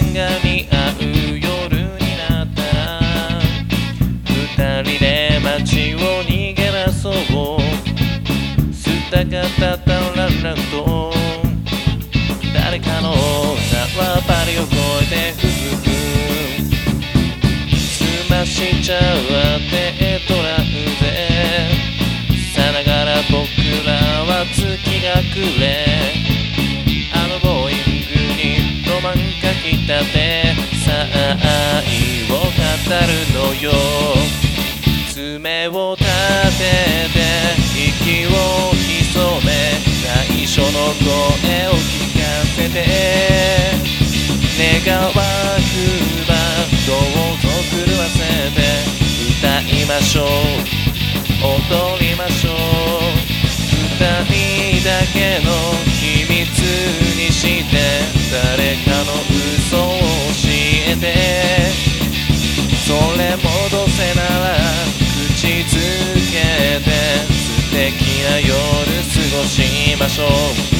面が似合う夜になった。ら二人で街を逃げ出そう。すったかたたららと。誰かの縄張りを越えてふふふ済ましちゃってトラウゼさながら僕らは月がくれ。かきたてさあ愛を語るのよ。爪を立てて息を潜め最初の声を聞かせて。願わくばどうぞ狂わせて。歌いましょう。踊りましょう。二人だけのしましょう